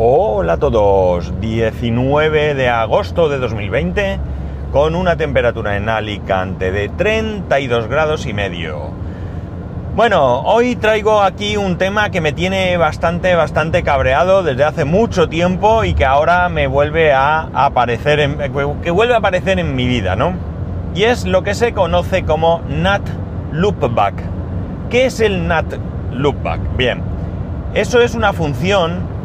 Hola a todos, 19 de agosto de 2020 con una temperatura en Alicante de 32 grados y medio. Bueno, hoy traigo aquí un tema que me tiene bastante, bastante cabreado desde hace mucho tiempo y que ahora me vuelve a aparecer, en, que vuelve a aparecer en mi vida, ¿no? Y es lo que se conoce como NAT Loopback. ¿Qué es el NAT Loopback? Bien, eso es una función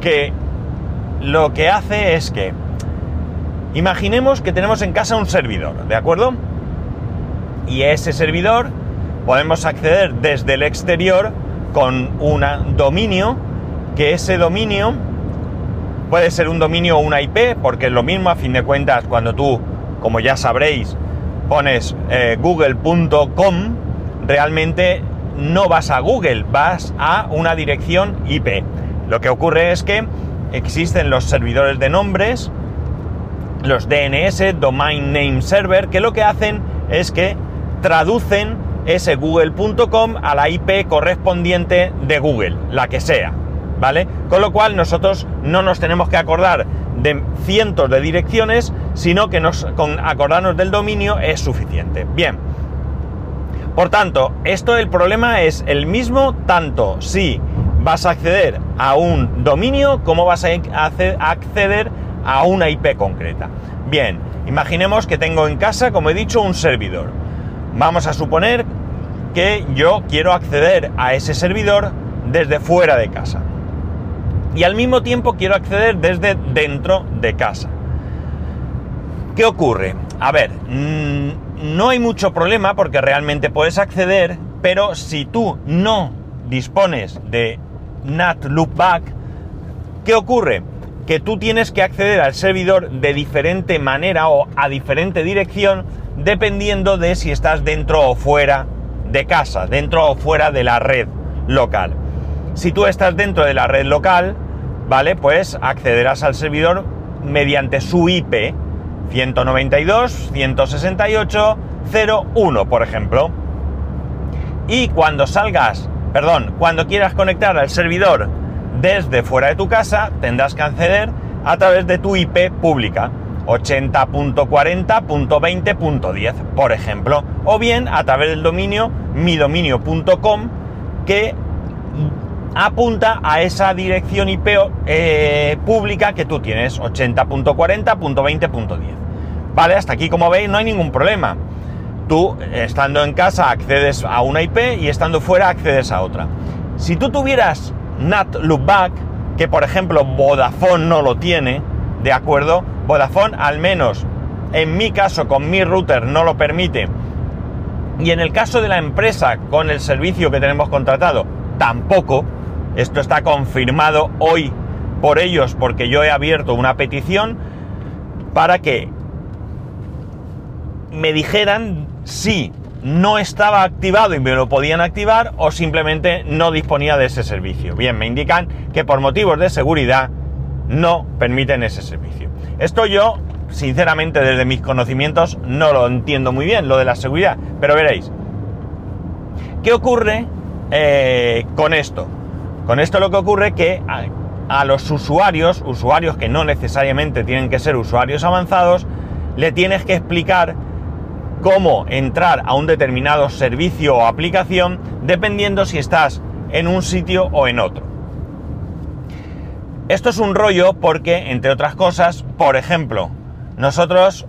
que lo que hace es que, imaginemos que tenemos en casa un servidor, ¿de acuerdo? Y ese servidor podemos acceder desde el exterior con un dominio, que ese dominio puede ser un dominio o una IP, porque es lo mismo a fin de cuentas cuando tú, como ya sabréis, pones eh, google.com, realmente no vas a Google, vas a una dirección IP. Lo que ocurre es que existen los servidores de nombres, los DNS, Domain Name Server, que lo que hacen es que traducen ese google.com a la IP correspondiente de Google, la que sea, ¿vale? Con lo cual nosotros no nos tenemos que acordar de cientos de direcciones, sino que nos, con acordarnos del dominio es suficiente. Bien. Por tanto, esto el problema es el mismo tanto si vas a acceder a un dominio como vas a acceder a una IP concreta. Bien, imaginemos que tengo en casa, como he dicho, un servidor. Vamos a suponer que yo quiero acceder a ese servidor desde fuera de casa. Y al mismo tiempo quiero acceder desde dentro de casa. ¿Qué ocurre? A ver, mm, no hay mucho problema porque realmente puedes acceder, pero si tú no dispones de NAT Loopback, ¿qué ocurre? Que tú tienes que acceder al servidor de diferente manera o a diferente dirección dependiendo de si estás dentro o fuera de casa, dentro o fuera de la red local. Si tú estás dentro de la red local, ¿vale? Pues accederás al servidor mediante su IP 192, 168, 01, por ejemplo. Y cuando salgas perdón, cuando quieras conectar al servidor desde fuera de tu casa, tendrás que acceder a través de tu IP pública. 80.40.20.10, por ejemplo, o bien a través del dominio midominio.com que apunta a esa dirección IP eh, pública que tú tienes, 80.40.20.10. Vale, hasta aquí como veis no hay ningún problema tú estando en casa accedes a una IP y estando fuera accedes a otra. Si tú tuvieras NAT Loopback, que por ejemplo Vodafone no lo tiene, ¿de acuerdo? Vodafone al menos en mi caso con mi router no lo permite. Y en el caso de la empresa con el servicio que tenemos contratado, tampoco. Esto está confirmado hoy por ellos porque yo he abierto una petición para que me dijeran si no estaba activado y me lo podían activar o simplemente no disponía de ese servicio. Bien, me indican que por motivos de seguridad no permiten ese servicio. Esto yo, sinceramente, desde mis conocimientos no lo entiendo muy bien, lo de la seguridad, pero veréis. ¿Qué ocurre eh, con esto? Con esto lo que ocurre que a, a los usuarios, usuarios que no necesariamente tienen que ser usuarios avanzados, le tienes que explicar cómo entrar a un determinado servicio o aplicación dependiendo si estás en un sitio o en otro. Esto es un rollo porque, entre otras cosas, por ejemplo, nosotros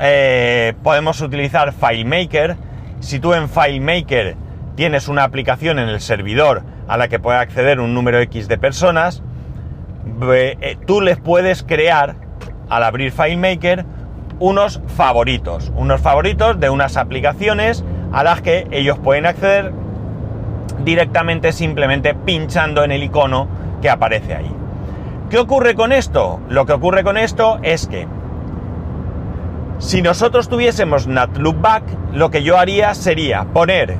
eh, podemos utilizar FileMaker. Si tú en FileMaker tienes una aplicación en el servidor a la que puede acceder un número X de personas, eh, tú les puedes crear, al abrir FileMaker, unos favoritos, unos favoritos de unas aplicaciones a las que ellos pueden acceder directamente simplemente pinchando en el icono que aparece ahí. ¿Qué ocurre con esto? Lo que ocurre con esto es que si nosotros tuviésemos NatLoopback, lo que yo haría sería poner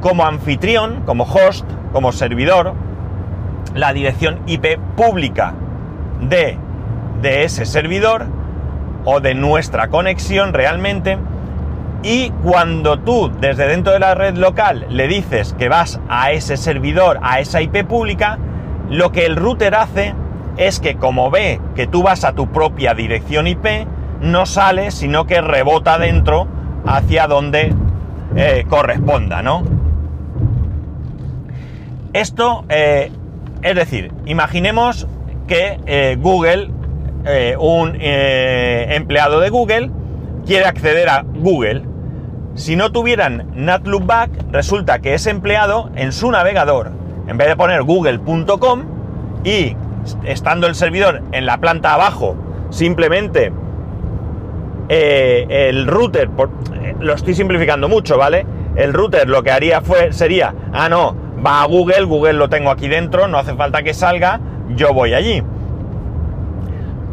como anfitrión, como host, como servidor, la dirección IP pública de, de ese servidor o de nuestra conexión realmente. Y cuando tú desde dentro de la red local le dices que vas a ese servidor, a esa IP pública, lo que el router hace es que como ve que tú vas a tu propia dirección IP, no sale, sino que rebota dentro hacia donde eh, corresponda, ¿no? Esto, eh, es decir, imaginemos que eh, Google, un empleado de Google, quiere acceder a Google. Si no tuvieran NatLoopback, resulta que ese empleado en su navegador, en vez de poner google.com y estando el servidor en la planta abajo, simplemente eh, el router, eh, lo estoy simplificando mucho, ¿vale? El router lo que haría fue, sería, ah, no, va a Google, Google lo tengo aquí dentro, no hace falta que salga, yo voy allí.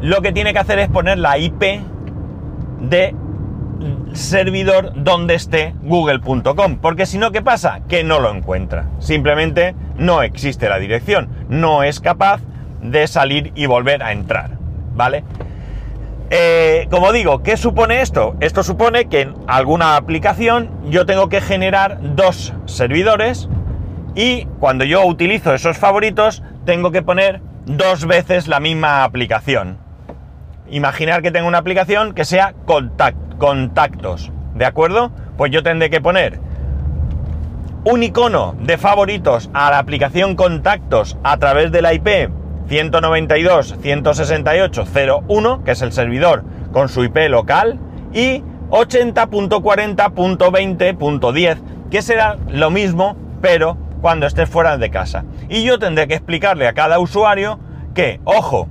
Lo que tiene que hacer es poner la IP de servidor donde esté google.com, porque si no, ¿qué pasa? Que no lo encuentra. Simplemente no existe la dirección, no es capaz de salir y volver a entrar, ¿vale? Eh, como digo, ¿qué supone esto? Esto supone que en alguna aplicación yo tengo que generar dos servidores y cuando yo utilizo esos favoritos tengo que poner dos veces la misma aplicación. Imaginar que tengo una aplicación que sea contactos, ¿de acuerdo? Pues yo tendré que poner un icono de favoritos a la aplicación contactos a través de la IP 192.168.0.1, que es el servidor con su IP local, y 80.40.20.10, que será lo mismo, pero cuando estés fuera de casa. Y yo tendré que explicarle a cada usuario que, ojo,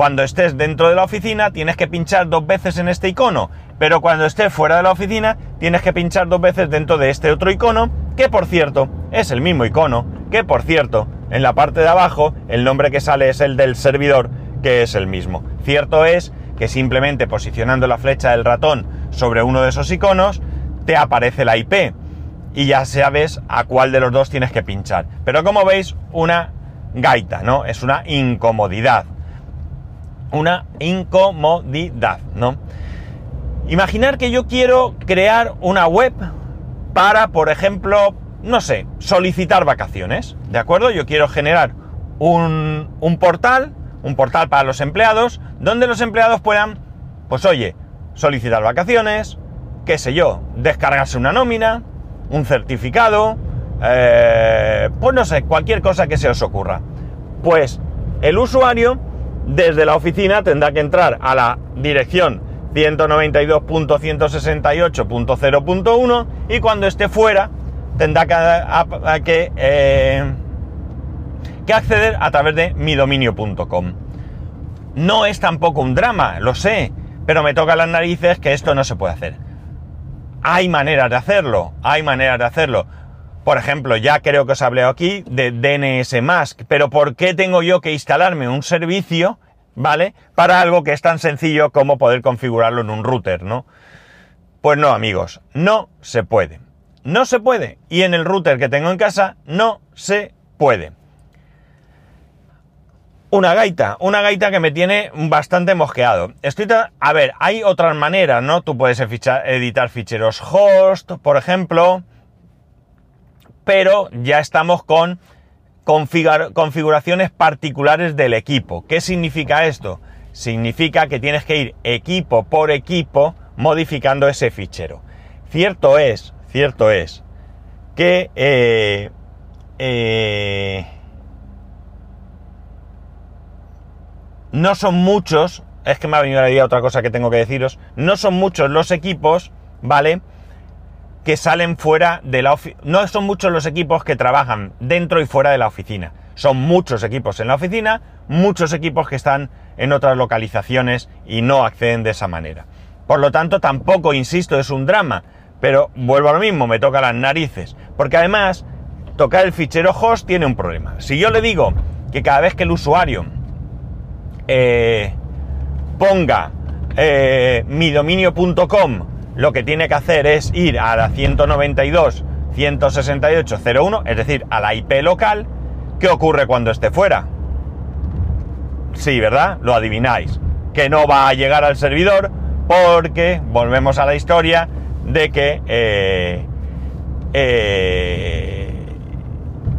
cuando estés dentro de la oficina tienes que pinchar dos veces en este icono, pero cuando estés fuera de la oficina tienes que pinchar dos veces dentro de este otro icono, que por cierto es el mismo icono, que por cierto en la parte de abajo el nombre que sale es el del servidor, que es el mismo. Cierto es que simplemente posicionando la flecha del ratón sobre uno de esos iconos, te aparece la IP y ya sabes a cuál de los dos tienes que pinchar. Pero como veis, una gaita, ¿no? Es una incomodidad. Una incomodidad, ¿no? Imaginar que yo quiero crear una web para, por ejemplo, no sé, solicitar vacaciones, ¿de acuerdo? Yo quiero generar un, portal, un portal para los empleados, donde los empleados puedan, pues oye, solicitar vacaciones, qué sé yo, descargarse una nómina, un certificado, eh, pues no sé, cualquier cosa que se os ocurra. Pues el usuario desde la oficina tendrá que entrar a la dirección 192.168.0.1 y cuando esté fuera tendrá que, eh, que, acceder a través de midominio.com. No es tampoco un drama, lo sé, pero me toca las narices que esto no se puede hacer. Hay maneras de hacerlo, hay maneras de hacerlo. Por ejemplo, ya creo que os hablé aquí de DNS Mask, pero ¿por qué tengo yo que instalarme un servicio, ¿vale? Para algo que es tan sencillo como poder configurarlo en un router, ¿no? Pues no, amigos, no se puede. No se puede. Y en el router que tengo en casa no se puede. Una gaita, una gaita que me tiene bastante mosqueado. Estoy a ver, hay otras maneras, ¿no? Tú puedes editar ficheros host, por ejemplo, pero ya estamos con configuraciones particulares del equipo. ¿Qué significa esto? Significa que tienes que ir equipo por equipo modificando ese fichero. Cierto es, Cierto es que eh, eh, no son muchos, es que me ha venido la idea otra cosa que tengo que deciros, no son muchos los equipos, ¿vale? Que salen fuera de la oficina. No son muchos los equipos que trabajan dentro y fuera de la oficina. Son muchos equipos en la oficina, muchos equipos que están en otras localizaciones y no acceden de esa manera. Por lo tanto, tampoco, insisto, es un drama pero vuelvo a lo mismo, me toca las narices. Porque además, tocar el fichero host tiene un problema. Si yo le digo que cada vez que el usuario eh, ponga eh, midominio.com, lo que tiene que hacer es ir a la 192.168.01, es decir, a la IP local, ¿qué ocurre cuando esté fuera? Sí, ¿verdad? Lo adivináis. Que no va a llegar al servidor porque, volvemos a la historia, de que eh, eh,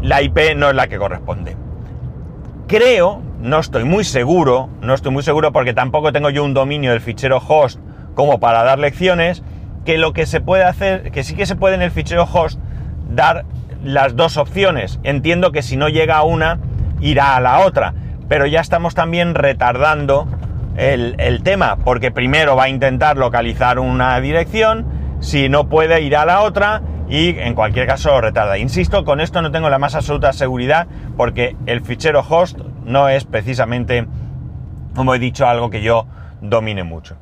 la IP no es la que corresponde. Creo, no estoy muy seguro, no estoy muy seguro porque tampoco tengo yo un dominio del fichero host como para dar lecciones, que lo que se puede hacer, que sí que se puede en el fichero host dar las dos opciones. Entiendo que si no llega a una, irá a la otra, pero ya estamos también retardando el, el tema, porque primero va a intentar localizar una dirección, si no puede ir a la otra y en cualquier caso retarda. Insisto, con esto no tengo la más absoluta seguridad porque el fichero host no es precisamente, como he dicho, algo que yo domine mucho.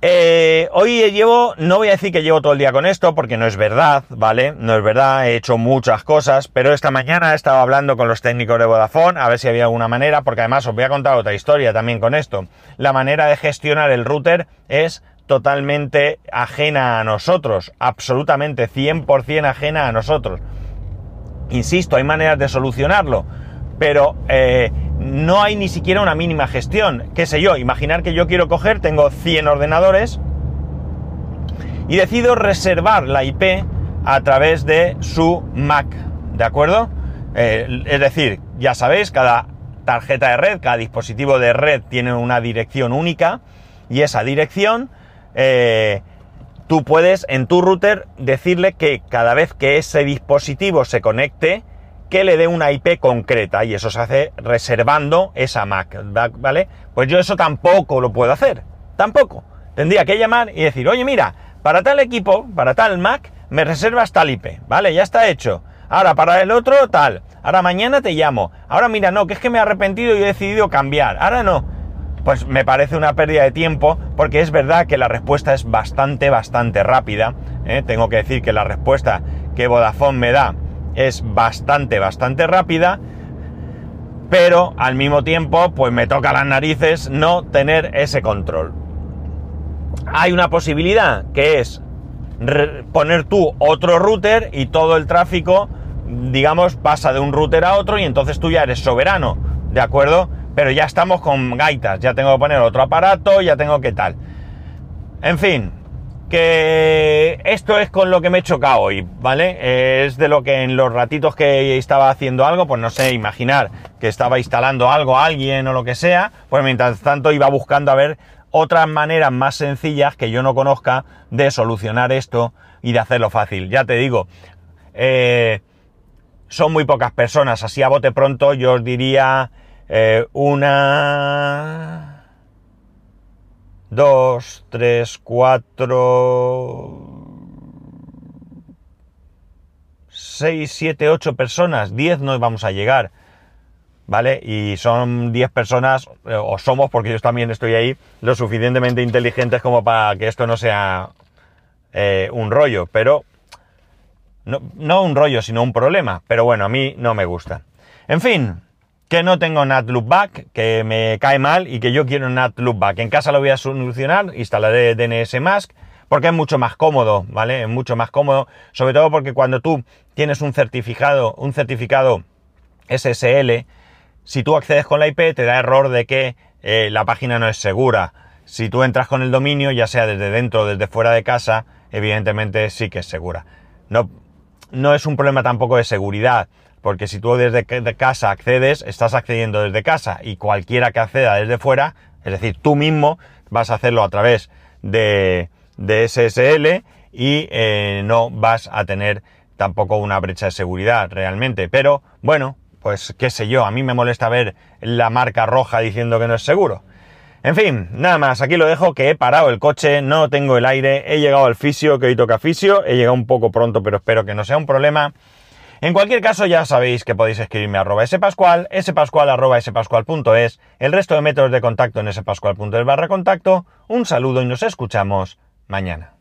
Eh, hoy llevo, no voy a decir que llevo todo el día con esto, porque no es verdad, ¿vale? No es verdad, he hecho muchas cosas, pero esta mañana he estado hablando con los técnicos de Vodafone, a ver si había alguna manera, porque además os voy a contar otra historia también con esto. La manera de gestionar el router es totalmente ajena a nosotros, absolutamente 100% ajena a nosotros. Insisto, hay maneras de solucionarlo, pero eh, no hay ni siquiera una mínima gestión. ¿Qué sé yo? Imaginar que yo quiero coger, tengo 100 ordenadores y decido reservar la IP a través de su Mac, ¿de acuerdo? Eh, es decir, ya sabéis, cada tarjeta de red, cada dispositivo de red tiene una dirección única y esa dirección eh, tú puedes en tu router decirle que cada vez que ese dispositivo se conecte, que le dé una IP concreta y eso se hace reservando esa Mac, ¿vale? Pues yo eso tampoco lo puedo hacer, tampoco. Tendría que llamar y decir, oye, mira, para tal equipo, para tal Mac, me reservas tal IP, ¿vale? Ya está hecho. Ahora, para el otro, tal. Ahora mañana te llamo. Ahora mira, no, que es que me he arrepentido y he decidido cambiar. Ahora no. Pues me parece una pérdida de tiempo porque es verdad que la respuesta es bastante, bastante rápida. ¿eh? Tengo que decir que la respuesta que Vodafone me da es bastante, bastante rápida, pero al mismo tiempo, pues me toca las narices no tener ese control. Hay una posibilidad que es poner tú otro router y todo el tráfico, digamos, pasa de un router a otro y entonces tú ya eres soberano, ¿de acuerdo? Pero ya estamos con gaitas, ya tengo que poner otro aparato, ya tengo que tal. En fin, que esto es con lo que me he chocado hoy, ¿vale? Es de lo que en los ratitos que estaba haciendo algo, pues no sé, imaginar que estaba instalando algo a alguien o lo que sea, pues mientras tanto iba buscando a ver otras maneras más sencillas que yo no conozca de solucionar esto y de hacerlo fácil. Ya te digo, eh, son muy pocas personas, así a bote pronto yo os diría eh, una dos, tres, cuatro, seis, siete, ocho personas, diez no vamos a llegar, ¿vale? Y son diez personas, eh, o somos, porque yo también estoy ahí, lo suficientemente inteligentes como para que esto no sea eh, un rollo, pero no, no un rollo, sino un problema, pero bueno, a mí no me gusta. En fin, que no tengo NAT Loopback, que me cae mal y que yo quiero NAT Loopback. En casa lo voy a solucionar, instalaré DNS Mask, porque es mucho más cómodo, ¿vale? Es mucho más cómodo, sobre todo porque cuando tú tienes un certificado, un certificado SSL, si tú accedes con la IP te da error de que eh, la página no es segura. Si tú entras con el dominio, ya sea desde dentro o desde fuera de casa, evidentemente sí que es segura. No, no es un problema tampoco de seguridad, porque si tú desde casa accedes, estás accediendo desde casa y cualquiera que acceda desde fuera, es decir, tú mismo vas a hacerlo a través de, SSL y eh, no vas a tener tampoco una brecha de seguridad realmente. Pero bueno, pues qué sé yo, a mí me molesta ver la marca roja diciendo que no es seguro. En fin, nada más, aquí lo dejo, que he parado el coche, no tengo el aire, he llegado al fisio, que hoy toca fisio, he llegado un poco pronto, pero espero que no sea un problema. En cualquier caso, ya sabéis que podéis escribirme a arroba spascual, spascual arroba spascual.es, el resto de métodos de contacto en spascual.es barra contacto. Un saludo y nos escuchamos mañana.